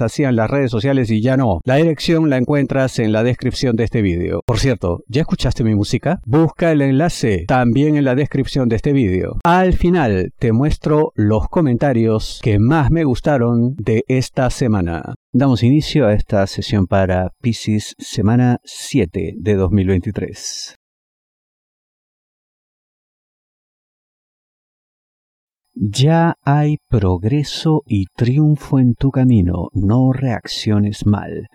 hacían las redes sociales y ya no. La dirección la encuentras en la descripción de este vídeo. Por cierto, ¿ya escuchaste mi música? Busca el enlace también en la descripción de este vídeo. Al final te muestro los comentarios que más me gustaron de esta semana. Damos inicio a esta sesión para Pisces semana 7 de 2023. Ya hay progreso y triunfo en tu camino, no reacciones mal.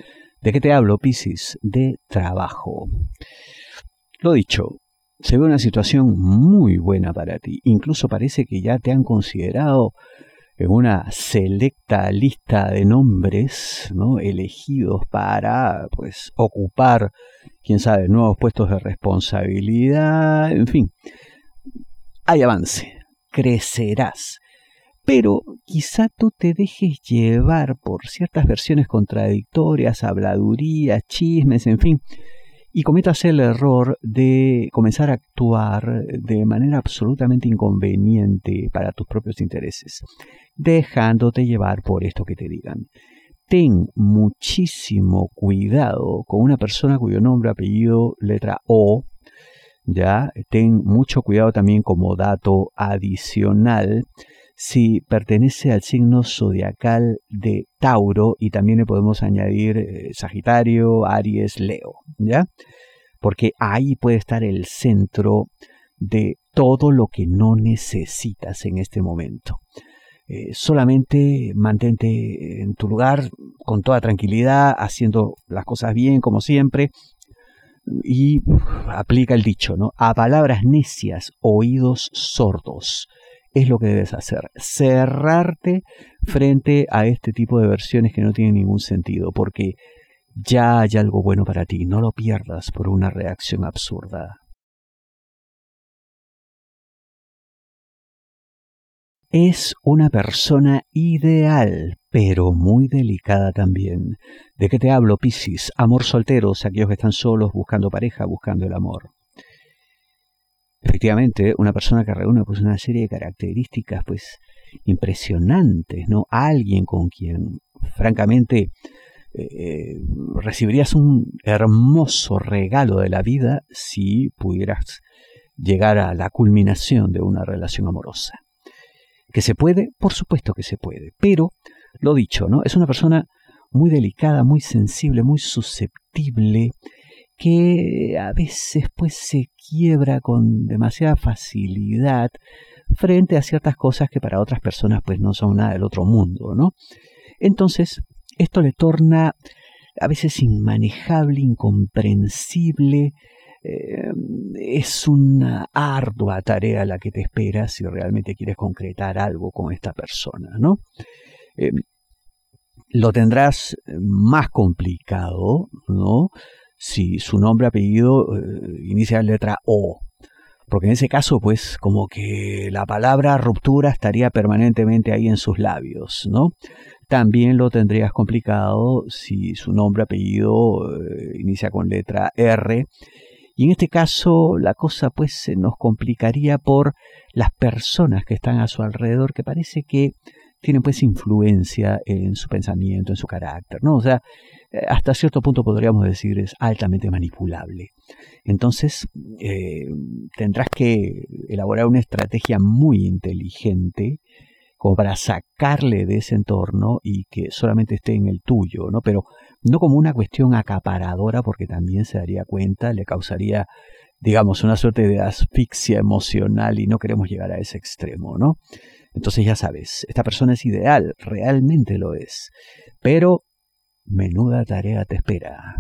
¿De qué te hablo, Piscis? De trabajo. Lo dicho, se ve una situación muy buena para ti. Incluso parece que ya te han considerado en una selecta lista de nombres ¿no? elegidos para pues ocupar, quién sabe, nuevos puestos de responsabilidad, en fin, hay avance, crecerás. Pero quizá tú te dejes llevar por ciertas versiones contradictorias, habladurías, chismes, en fin, y cometas el error de comenzar a actuar de manera absolutamente inconveniente para tus propios intereses, dejándote llevar por esto que te digan. Ten muchísimo cuidado con una persona cuyo nombre, apellido, letra O ya ten mucho cuidado también como dato adicional si pertenece al signo zodiacal de Tauro y también le podemos añadir eh, Sagitario, Aries, Leo, ¿ya? Porque ahí puede estar el centro de todo lo que no necesitas en este momento. Eh, solamente mantente en tu lugar con toda tranquilidad, haciendo las cosas bien como siempre, y aplica el dicho, ¿no? A palabras necias, oídos sordos. Es lo que debes hacer. Cerrarte frente a este tipo de versiones que no tienen ningún sentido, porque ya hay algo bueno para ti. No lo pierdas por una reacción absurda. Es una persona ideal, pero muy delicada también. ¿De qué te hablo, Piscis? Amor solteros, aquellos que están solos buscando pareja, buscando el amor. Efectivamente, una persona que reúne pues una serie de características pues impresionantes, ¿no? Alguien con quien francamente eh, recibirías un hermoso regalo de la vida si pudieras llegar a la culminación de una relación amorosa. ¿Que se puede? Por supuesto que se puede. Pero, lo dicho, ¿no? Es una persona muy delicada, muy sensible, muy susceptible, que a veces pues se quiebra con demasiada facilidad frente a ciertas cosas que para otras personas pues no son nada del otro mundo, ¿no? Entonces, esto le torna a veces inmanejable, incomprensible, eh, es una ardua tarea la que te espera si realmente quieres concretar algo con esta persona, ¿no? Eh, lo tendrás más complicado, ¿no? Si su nombre, apellido eh, inicia la letra O. Porque en ese caso, pues, como que la palabra ruptura estaría permanentemente ahí en sus labios, ¿no? También lo tendrías complicado si su nombre, apellido inicia con letra R y en este caso la cosa pues se nos complicaría por las personas que están a su alrededor que parece que tienen pues influencia en su pensamiento, en su carácter, ¿no? O sea, eh, hasta cierto punto podríamos decir es altamente manipulable. Entonces, eh, tendrás que elaborar una estrategia muy inteligente como para sacarle de ese entorno y que solamente esté en el tuyo, ¿no? Pero no como una cuestión acaparadora, porque también se daría cuenta, le causaría, digamos, una suerte de asfixia emocional y no queremos llegar a ese extremo, ¿no? Entonces ya sabes, esta persona es ideal, realmente lo es, pero menuda tarea te espera.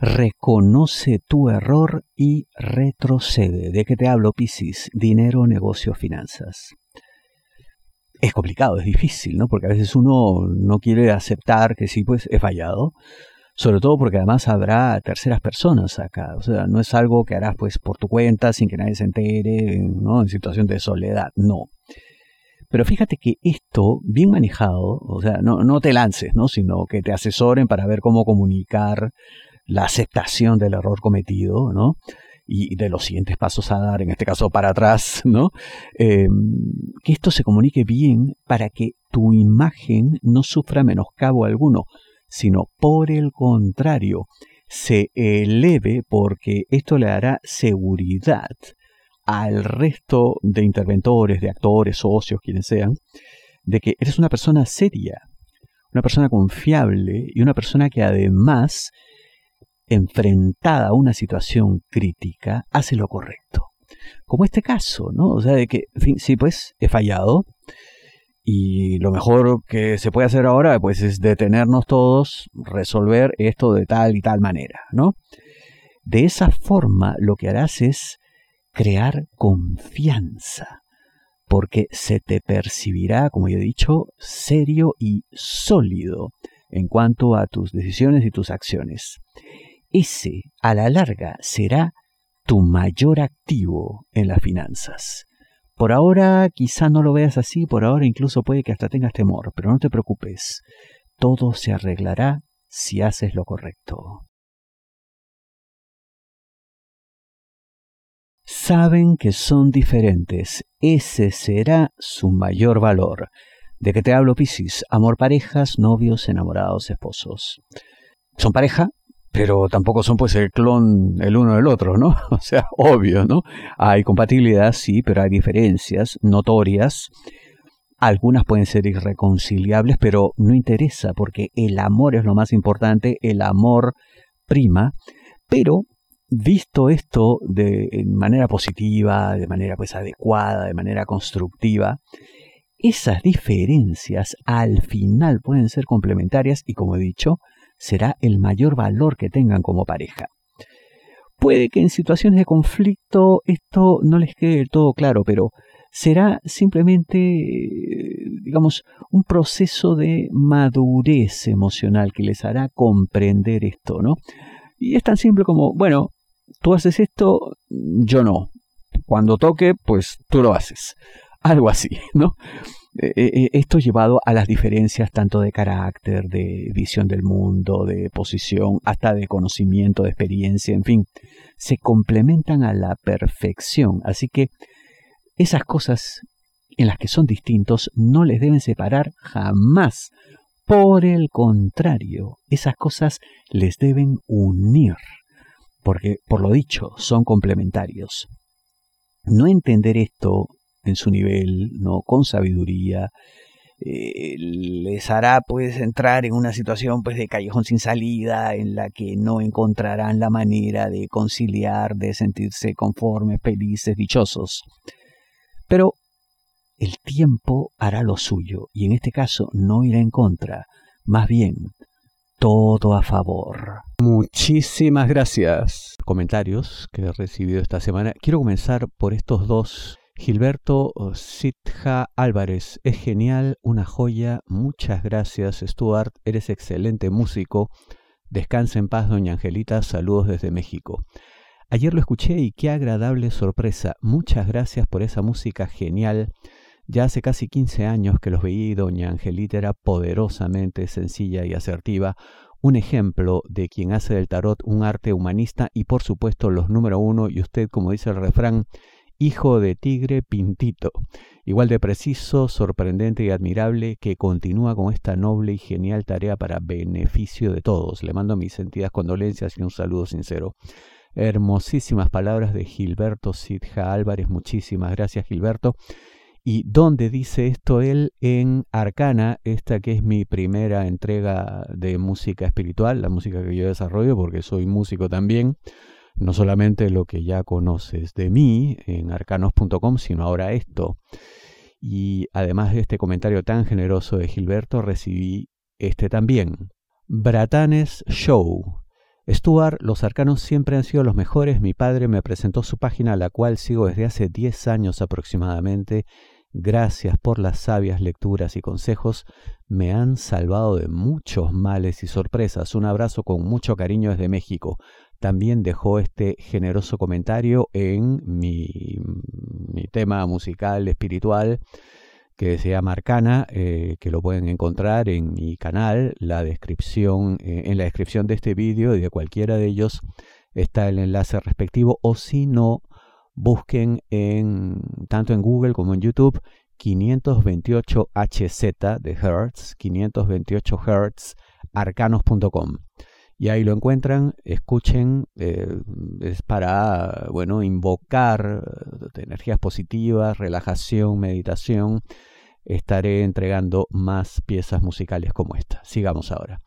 Reconoce tu error y retrocede. ¿De qué te hablo, Piscis? Dinero, negocio, finanzas. Complicado, es difícil, ¿no? Porque a veces uno no quiere aceptar que sí, pues he fallado, sobre todo porque además habrá terceras personas acá, o sea, no es algo que harás pues por tu cuenta sin que nadie se entere, ¿no? En situación de soledad, no. Pero fíjate que esto, bien manejado, o sea, no, no te lances, ¿no? Sino que te asesoren para ver cómo comunicar la aceptación del error cometido, ¿no? Y de los siguientes pasos a dar, en este caso para atrás, ¿no? Eh, que esto se comunique bien para que tu imagen no sufra menoscabo alguno, sino por el contrario, se eleve porque esto le dará seguridad al resto de interventores, de actores, socios, quienes sean, de que eres una persona seria, una persona confiable y una persona que además enfrentada a una situación crítica, hace lo correcto. Como este caso, ¿no? O sea, de que, sí, pues he fallado y lo mejor que se puede hacer ahora, pues es detenernos todos, resolver esto de tal y tal manera, ¿no? De esa forma lo que harás es crear confianza, porque se te percibirá, como ya he dicho, serio y sólido en cuanto a tus decisiones y tus acciones ese a la larga será tu mayor activo en las finanzas. Por ahora quizá no lo veas así, por ahora incluso puede que hasta tengas temor, pero no te preocupes, todo se arreglará si haces lo correcto. Saben que son diferentes, ese será su mayor valor. ¿De qué te hablo, Piscis? Amor, parejas, novios, enamorados, esposos. Son pareja, pero tampoco son pues el clon el uno del otro, ¿no? O sea, obvio, ¿no? Hay compatibilidad, sí, pero hay diferencias notorias. Algunas pueden ser irreconciliables, pero no interesa porque el amor es lo más importante, el amor prima, pero visto esto de manera positiva, de manera pues adecuada, de manera constructiva, esas diferencias al final pueden ser complementarias y como he dicho, será el mayor valor que tengan como pareja. Puede que en situaciones de conflicto esto no les quede del todo claro, pero será simplemente, digamos, un proceso de madurez emocional que les hará comprender esto, ¿no? Y es tan simple como, bueno, tú haces esto, yo no. Cuando toque, pues tú lo haces. Algo así, ¿no? Eh, eh, esto llevado a las diferencias tanto de carácter, de visión del mundo, de posición, hasta de conocimiento, de experiencia, en fin, se complementan a la perfección. Así que esas cosas en las que son distintos no les deben separar jamás. Por el contrario, esas cosas les deben unir, porque, por lo dicho, son complementarios. No entender esto en su nivel, ¿no? con sabiduría, eh, les hará pues entrar en una situación pues de callejón sin salida en la que no encontrarán la manera de conciliar, de sentirse conformes, felices, dichosos. Pero el tiempo hará lo suyo y en este caso no irá en contra, más bien todo a favor. Muchísimas gracias. Comentarios que he recibido esta semana. Quiero comenzar por estos dos Gilberto Sitja Álvarez, es genial, una joya, muchas gracias Stuart, eres excelente músico. Descansa en paz, doña Angelita, saludos desde México. Ayer lo escuché y qué agradable sorpresa. Muchas gracias por esa música genial. Ya hace casi 15 años que los veí doña Angelita era poderosamente sencilla y asertiva, un ejemplo de quien hace del tarot un arte humanista y por supuesto los número uno y usted, como dice el refrán, hijo de tigre pintito, igual de preciso, sorprendente y admirable, que continúa con esta noble y genial tarea para beneficio de todos. Le mando mis sentidas condolencias y un saludo sincero. Hermosísimas palabras de Gilberto Sidja Álvarez, muchísimas gracias Gilberto. ¿Y dónde dice esto él? En Arcana, esta que es mi primera entrega de música espiritual, la música que yo desarrollo porque soy músico también no solamente lo que ya conoces de mí en arcanos.com, sino ahora esto. Y además de este comentario tan generoso de Gilberto, recibí este también. Bratanes Show. Stuart, los arcanos siempre han sido los mejores. Mi padre me presentó su página, la cual sigo desde hace 10 años aproximadamente, Gracias por las sabias lecturas y consejos. Me han salvado de muchos males y sorpresas. Un abrazo con mucho cariño desde México. También dejó este generoso comentario en mi, mi tema musical espiritual que se llama Arcana, eh, que lo pueden encontrar en mi canal, la descripción, eh, en la descripción de este vídeo y de cualquiera de ellos está el enlace respectivo, o si no, busquen en, tanto en Google como en YouTube 528 HZ de Hertz, 528 Hertz, arcanos.com y ahí lo encuentran, escuchen, eh, es para, bueno, invocar eh, energías positivas, relajación, meditación. Estaré entregando más piezas musicales como esta. Sigamos ahora.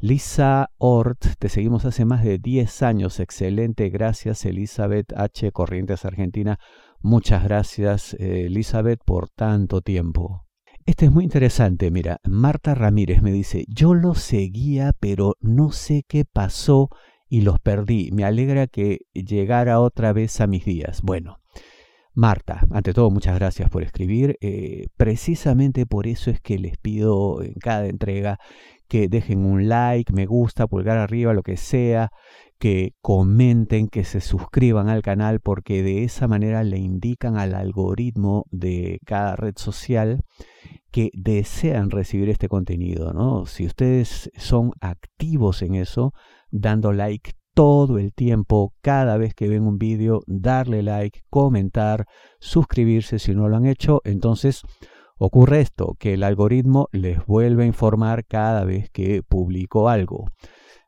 Lisa Ort, te seguimos hace más de 10 años. Excelente, gracias Elizabeth H. Corrientes Argentina. Muchas gracias eh, Elizabeth por tanto tiempo. Este es muy interesante, mira, Marta Ramírez me dice, yo los seguía, pero no sé qué pasó y los perdí. Me alegra que llegara otra vez a mis días. Bueno, Marta, ante todo, muchas gracias por escribir. Eh, precisamente por eso es que les pido en cada entrega que dejen un like, me gusta, pulgar arriba, lo que sea, que comenten, que se suscriban al canal, porque de esa manera le indican al algoritmo de cada red social que desean recibir este contenido, ¿no? Si ustedes son activos en eso, dando like todo el tiempo, cada vez que ven un vídeo, darle like, comentar, suscribirse si no lo han hecho, entonces ocurre esto, que el algoritmo les vuelve a informar cada vez que publico algo.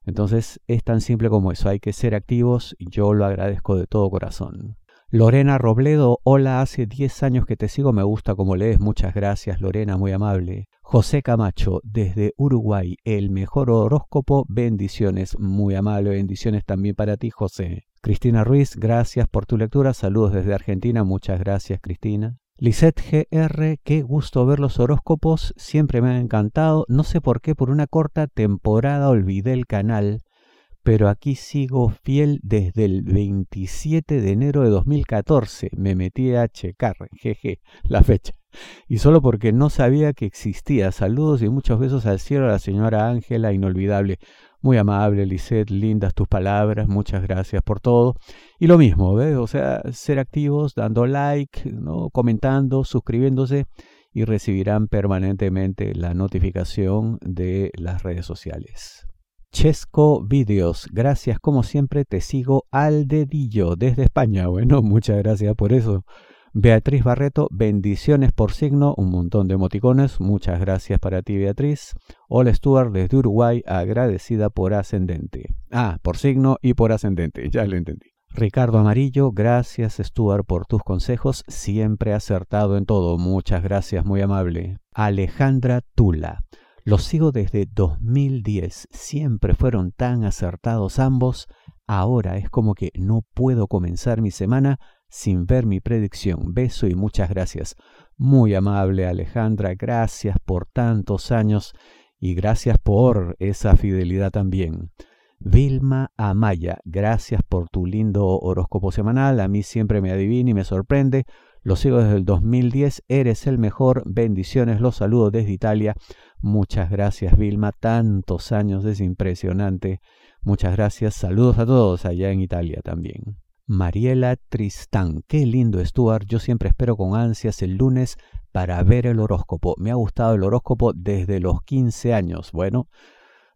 Entonces es tan simple como eso, hay que ser activos, yo lo agradezco de todo corazón. Lorena Robledo, hola, hace 10 años que te sigo, me gusta como lees, muchas gracias Lorena, muy amable. José Camacho, desde Uruguay, el mejor horóscopo, bendiciones, muy amable, bendiciones también para ti José. Cristina Ruiz, gracias por tu lectura, saludos desde Argentina, muchas gracias Cristina. Lisette GR, qué gusto ver los horóscopos, siempre me han encantado, no sé por qué por una corta temporada olvidé el canal, pero aquí sigo fiel desde el 27 de enero de 2014. Me metí a checar, jeje, la fecha. Y solo porque no sabía que existía. Saludos y muchos besos al cielo a la señora Ángela, inolvidable. Muy amable, Lisette, lindas tus palabras, muchas gracias por todo. Y lo mismo, ¿ves? O sea, ser activos, dando like, ¿no? comentando, suscribiéndose y recibirán permanentemente la notificación de las redes sociales. Chesco Videos. Gracias, como siempre, te sigo al dedillo desde España. Bueno, muchas gracias por eso. Beatriz Barreto, bendiciones por signo, un montón de emoticones. Muchas gracias para ti, Beatriz. Hola Stuart desde Uruguay, agradecida por ascendente. Ah, por signo y por ascendente, ya lo entendí. Ricardo Amarillo, gracias Stuart por tus consejos, siempre acertado en todo. Muchas gracias, muy amable. Alejandra Tula. Los sigo desde 2010, siempre fueron tan acertados ambos, ahora es como que no puedo comenzar mi semana sin ver mi predicción. Beso y muchas gracias. Muy amable Alejandra, gracias por tantos años y gracias por esa fidelidad también. Vilma Amaya, gracias por tu lindo horóscopo semanal. A mí siempre me adivina y me sorprende. Lo sigo desde el 2010. Eres el mejor. Bendiciones. Los saludo desde Italia. Muchas gracias, Vilma. Tantos años, es impresionante. Muchas gracias. Saludos a todos allá en Italia también. Mariela Tristán. Qué lindo, Stuart. Yo siempre espero con ansias el lunes para ver el horóscopo. Me ha gustado el horóscopo desde los 15 años. Bueno,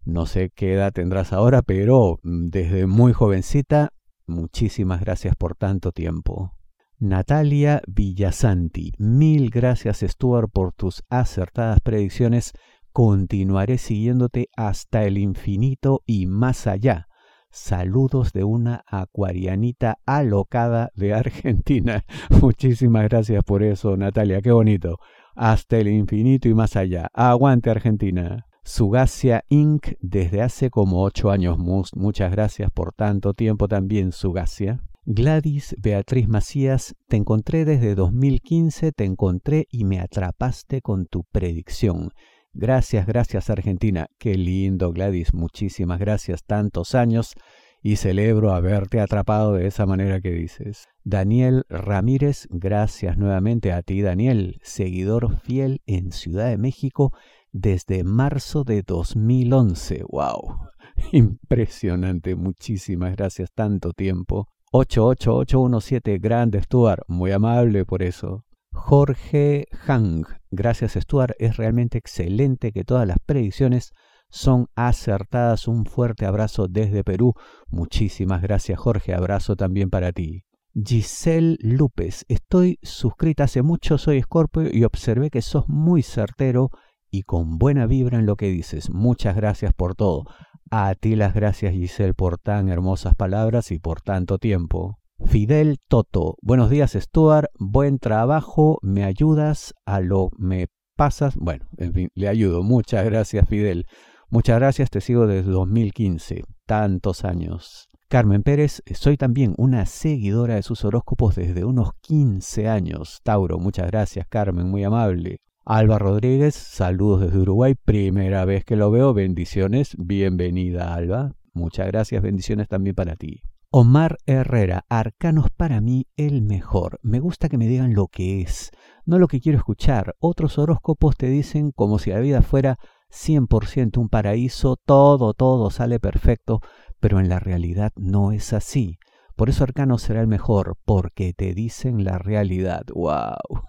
no sé qué edad tendrás ahora, pero mm, desde muy jovencita, muchísimas gracias por tanto tiempo. Natalia Villasanti, mil gracias Stuart por tus acertadas predicciones Continuaré siguiéndote hasta el infinito y más allá. Saludos de una acuarianita alocada de Argentina. Muchísimas gracias por eso, Natalia. Qué bonito. Hasta el infinito y más allá. Aguante Argentina. Sugacia Inc. desde hace como ocho años. Muchas gracias por tanto tiempo también, Sugacia. Gladys Beatriz Macías, te encontré desde 2015, te encontré y me atrapaste con tu predicción. Gracias, gracias Argentina. Qué lindo Gladys, muchísimas gracias. Tantos años y celebro haberte atrapado de esa manera que dices. Daniel Ramírez, gracias nuevamente a ti, Daniel, seguidor fiel en Ciudad de México desde marzo de 2011. ¡Wow! Impresionante, muchísimas gracias, tanto tiempo. 88817, grande Stuart, muy amable por eso. Jorge Hang, gracias Stuart, es realmente excelente que todas las predicciones son acertadas. Un fuerte abrazo desde Perú. Muchísimas gracias Jorge, abrazo también para ti. Giselle López, estoy suscrita hace mucho, soy Scorpio y observé que sos muy certero y con buena vibra en lo que dices. Muchas gracias por todo. A ti las gracias Giselle por tan hermosas palabras y por tanto tiempo. Fidel Toto, buenos días Stuart, buen trabajo, me ayudas a lo me pasas. Bueno, en fin, le ayudo. Muchas gracias Fidel. Muchas gracias, te sigo desde 2015, tantos años. Carmen Pérez, soy también una seguidora de sus horóscopos desde unos 15 años. Tauro, muchas gracias Carmen, muy amable. Alba Rodríguez, saludos desde Uruguay, primera vez que lo veo, bendiciones, bienvenida Alba. Muchas gracias, bendiciones también para ti. Omar Herrera, arcanos para mí el mejor. Me gusta que me digan lo que es, no lo que quiero escuchar. Otros horóscopos te dicen como si la vida fuera 100% un paraíso, todo, todo sale perfecto, pero en la realidad no es así. Por eso Arcano será el mejor, porque te dicen la realidad. ¡Wow!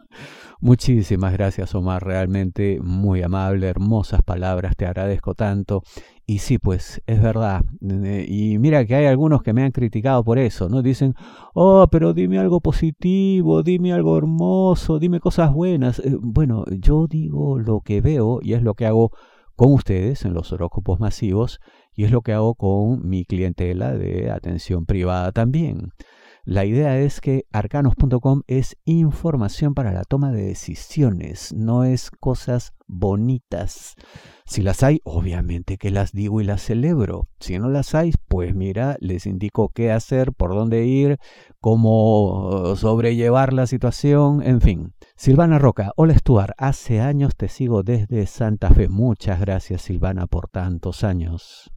Muchísimas gracias, Omar. Realmente muy amable, hermosas palabras, te agradezco tanto. Y sí, pues es verdad. Y mira que hay algunos que me han criticado por eso, ¿no? Dicen, oh, pero dime algo positivo, dime algo hermoso, dime cosas buenas. Eh, bueno, yo digo lo que veo y es lo que hago con ustedes en los horóscopos masivos y es lo que hago con mi clientela de atención privada también. La idea es que arcanos.com es información para la toma de decisiones, no es cosas bonitas. Si las hay, obviamente que las digo y las celebro. Si no las hay, pues mira, les indico qué hacer, por dónde ir, cómo sobrellevar la situación, en fin. Silvana Roca, hola Stuart, hace años te sigo desde Santa Fe. Muchas gracias Silvana por tantos años.